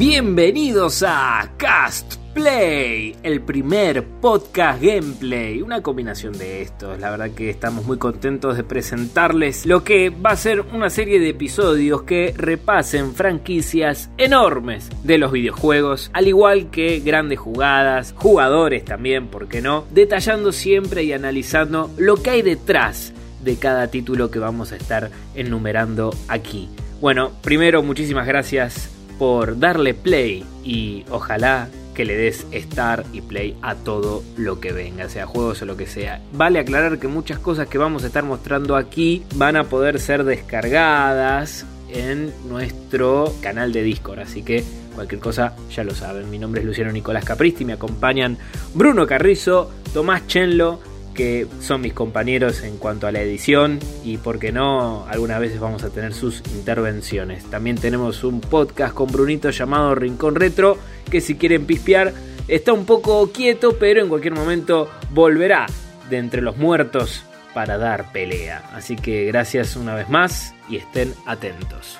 Bienvenidos a Cast Play, el primer podcast gameplay, una combinación de estos. La verdad que estamos muy contentos de presentarles lo que va a ser una serie de episodios que repasen franquicias enormes de los videojuegos, al igual que grandes jugadas, jugadores también, ¿por qué no? Detallando siempre y analizando lo que hay detrás de cada título que vamos a estar enumerando aquí. Bueno, primero muchísimas gracias por darle play y ojalá que le des star y play a todo lo que venga, sea juegos o lo que sea. Vale aclarar que muchas cosas que vamos a estar mostrando aquí van a poder ser descargadas en nuestro canal de Discord, así que cualquier cosa ya lo saben. Mi nombre es Luciano Nicolás Capristi, me acompañan Bruno Carrizo, Tomás Chenlo, que son mis compañeros en cuanto a la edición y porque no, algunas veces vamos a tener sus intervenciones. También tenemos un podcast con Brunito llamado Rincón Retro, que si quieren pispear está un poco quieto, pero en cualquier momento volverá de entre los muertos para dar pelea. Así que gracias una vez más y estén atentos.